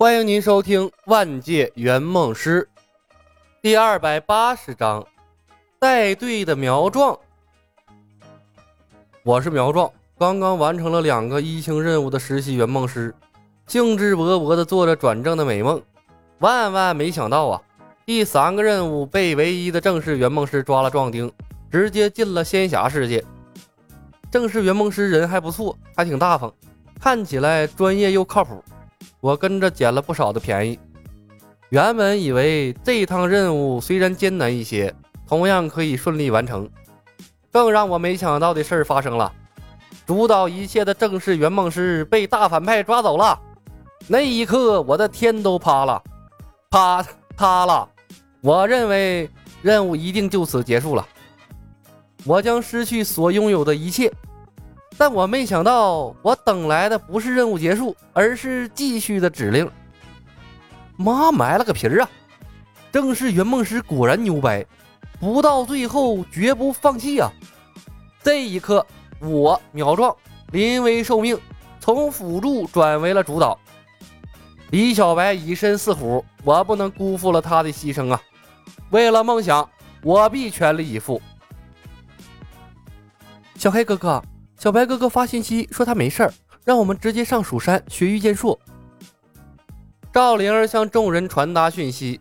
欢迎您收听《万界圆梦师》第二百八十章，带队的苗壮。我是苗壮，刚刚完成了两个一星任务的实习圆梦师，兴致勃勃地做着转正的美梦。万万没想到啊，第三个任务被唯一的正式圆梦师抓了壮丁，直接进了仙侠世界。正式圆梦师人还不错，还挺大方，看起来专业又靠谱。我跟着捡了不少的便宜。原本以为这一趟任务虽然艰难一些，同样可以顺利完成。更让我没想到的事儿发生了：主导一切的正式圆梦师被大反派抓走了。那一刻，我的天都塌了，塌塌了！我认为任务一定就此结束了，我将失去所拥有的一切。但我没想到，我等来的不是任务结束，而是继续的指令。妈埋了个皮儿啊！正是圆梦师果然牛掰，不到最后绝不放弃啊！这一刻，我苗壮临危受命，从辅助转为了主导。李小白以身饲虎，我不能辜负了他的牺牲啊！为了梦想，我必全力以赴。小黑哥哥。小白哥哥发信息说他没事儿，让我们直接上蜀山学御剑术。赵灵儿向众人传达讯息，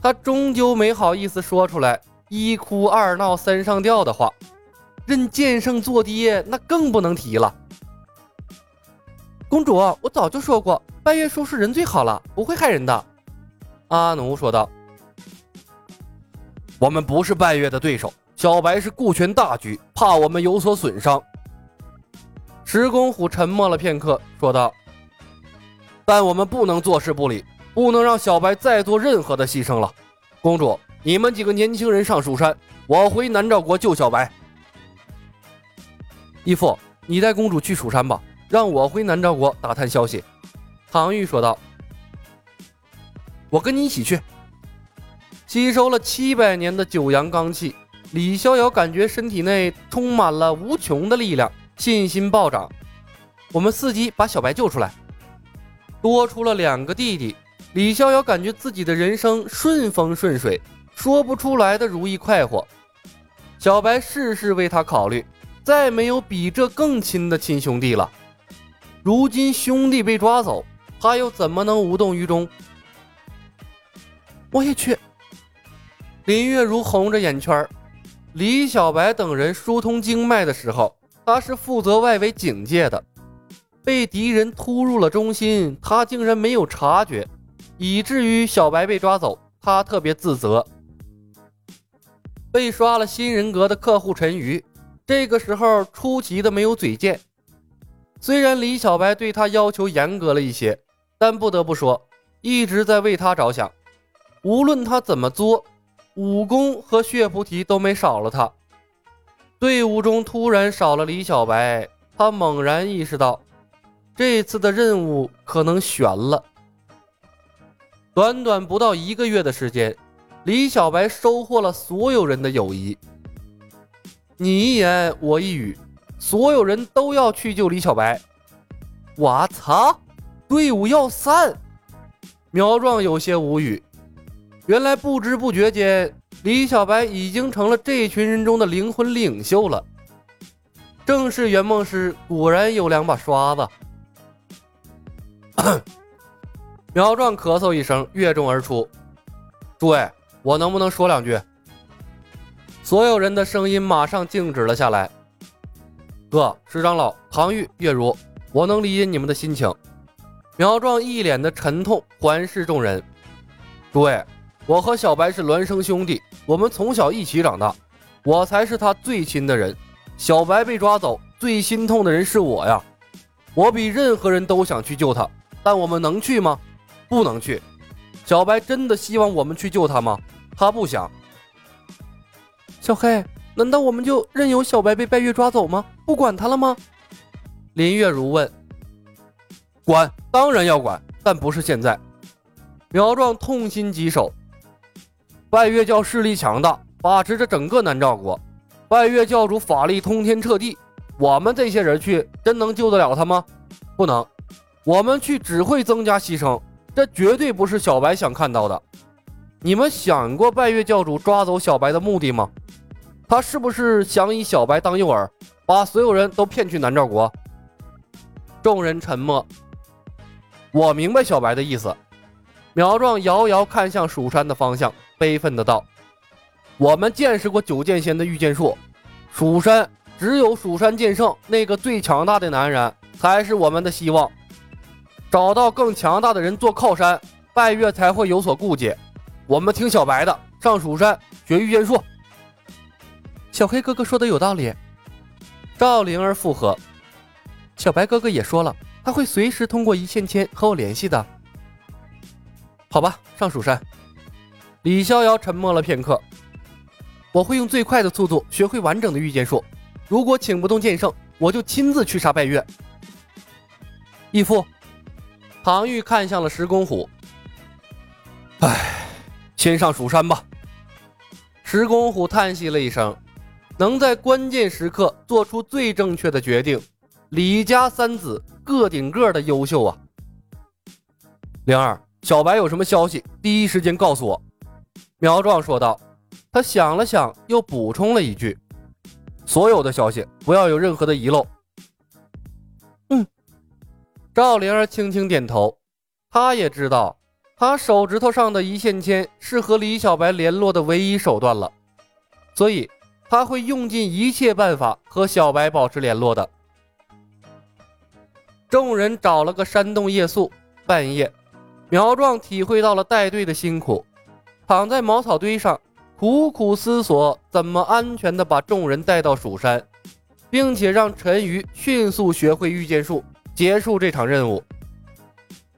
她终究没好意思说出来一哭二闹三上吊的话。认剑圣做爹，那更不能提了。公主，我早就说过，拜月叔是人最好了，不会害人的。阿奴说道：“我们不是拜月的对手，小白是顾全大局，怕我们有所损伤。”石公虎沉默了片刻，说道：“但我们不能坐视不理，不能让小白再做任何的牺牲了。公主，你们几个年轻人上蜀山，我回南诏国救小白。义父，你带公主去蜀山吧，让我回南诏国打探消息。”唐玉说道：“我跟你一起去。”吸收了七百年的九阳罡气，李逍遥感觉身体内充满了无穷的力量。信心暴涨，我们伺机把小白救出来。多出了两个弟弟，李逍遥感觉自己的人生顺风顺水，说不出来的如意快活。小白事事为他考虑，再没有比这更亲的亲兄弟了。如今兄弟被抓走，他又怎么能无动于衷？我也去。林月如红着眼圈李小白等人疏通经脉的时候。他是负责外围警戒的，被敌人突入了中心，他竟然没有察觉，以至于小白被抓走，他特别自责。被刷了新人格的客户陈瑜，这个时候出奇的没有嘴贱。虽然李小白对他要求严格了一些，但不得不说，一直在为他着想。无论他怎么作，武功和血菩提都没少了他。队伍中突然少了李小白，他猛然意识到，这次的任务可能悬了。短短不到一个月的时间，李小白收获了所有人的友谊。你一言我一语，所有人都要去救李小白。我操，队伍要散！苗壮有些无语，原来不知不觉间。李小白已经成了这群人中的灵魂领袖了。正是圆梦师果然有两把刷子。苗壮咳嗽一声，跃众而出：“诸位，我能不能说两句？”所有人的声音马上静止了下来。哥，石长老，唐玉，月如，我能理解你们的心情。苗壮一脸的沉痛，环视众人：“诸位。”我和小白是孪生兄弟，我们从小一起长大，我才是他最亲的人。小白被抓走，最心痛的人是我呀！我比任何人都想去救他，但我们能去吗？不能去。小白真的希望我们去救他吗？他不想。小黑，难道我们就任由小白被拜月抓走吗？不管他了吗？林月如问。管，当然要管，但不是现在。苗壮痛心疾首。拜月教势力强大，把持着整个南诏国。拜月教主法力通天彻地，我们这些人去，真能救得了他吗？不能。我们去只会增加牺牲，这绝对不是小白想看到的。你们想过拜月教主抓走小白的目的吗？他是不是想以小白当诱饵，把所有人都骗去南诏国？众人沉默。我明白小白的意思。苗壮遥遥看向蜀山的方向，悲愤的道：“我们见识过九剑仙的御剑术，蜀山只有蜀山剑圣那个最强大的男人才是我们的希望。找到更强大的人做靠山，拜月才会有所顾忌。我们听小白的，上蜀山学御剑术。”小黑哥哥说的有道理，赵灵儿附和。小白哥哥也说了，他会随时通过一线牵和我联系的。好吧，上蜀山。李逍遥沉默了片刻。我会用最快的速度学会完整的御剑术。如果请不动剑圣，我就亲自去杀拜月。义父，唐玉看向了石公虎。唉，先上蜀山吧。石公虎叹息了一声，能在关键时刻做出最正确的决定，李家三子个顶个的优秀啊。灵儿。小白有什么消息，第一时间告诉我。”苗壮说道。他想了想，又补充了一句：“所有的消息，不要有任何的遗漏。”嗯。赵灵儿轻轻点头。他也知道，他手指头上的一线牵是和李小白联络的唯一手段了，所以他会用尽一切办法和小白保持联络的。众人找了个山洞夜宿，半夜。苗壮体会到了带队的辛苦，躺在茅草堆上，苦苦思索怎么安全的把众人带到蜀山，并且让陈鱼迅速学会御剑术，结束这场任务。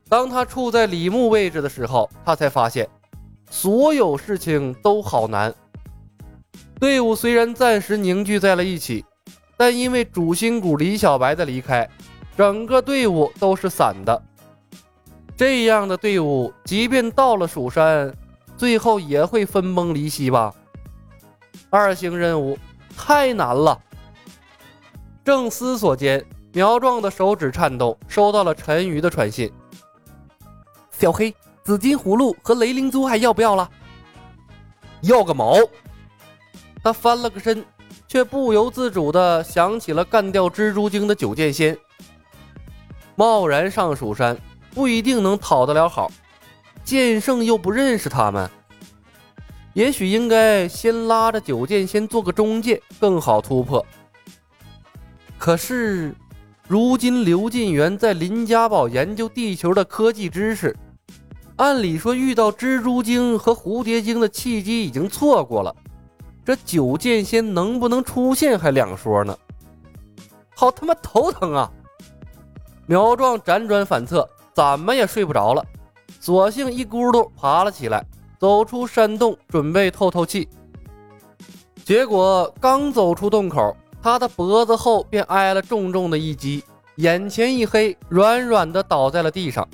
当他处在李牧位置的时候，他才发现，所有事情都好难。队伍虽然暂时凝聚在了一起，但因为主心骨李小白的离开，整个队伍都是散的。这样的队伍，即便到了蜀山，最后也会分崩离析吧？二星任务太难了。正思索间，苗壮的手指颤动，收到了陈鱼的传信。小黑，紫金葫芦和雷灵珠还要不要了？要个毛！他翻了个身，却不由自主地想起了干掉蜘蛛精的九剑仙。贸然上蜀山。不一定能讨得了好，剑圣又不认识他们，也许应该先拉着九剑仙做个中介，更好突破。可是，如今刘进元在林家堡研究地球的科技知识，按理说遇到蜘蛛精和蝴蝶精的契机已经错过了，这九剑仙能不能出现还两说呢。好他妈头疼啊！苗壮辗转反侧。怎么也睡不着了，索性一咕噜爬了起来，走出山洞，准备透透气。结果刚走出洞口，他的脖子后便挨了重重的一击，眼前一黑，软软的倒在了地上。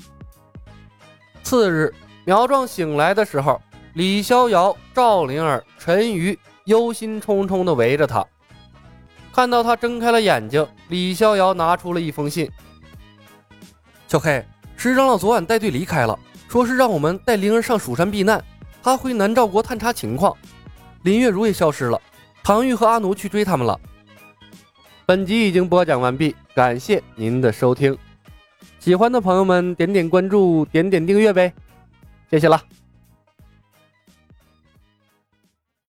次日，苗壮醒来的时候，李逍遥、赵灵儿、陈鱼忧心忡忡地围着他。看到他睁开了眼睛，李逍遥拿出了一封信：“小黑。”石长老昨晚带队离开了，说是让我们带灵儿上蜀山避难，他回南诏国探查情况。林月如也消失了，唐玉和阿奴去追他们了。本集已经播讲完毕，感谢您的收听。喜欢的朋友们点点关注，点点订阅呗，谢谢了。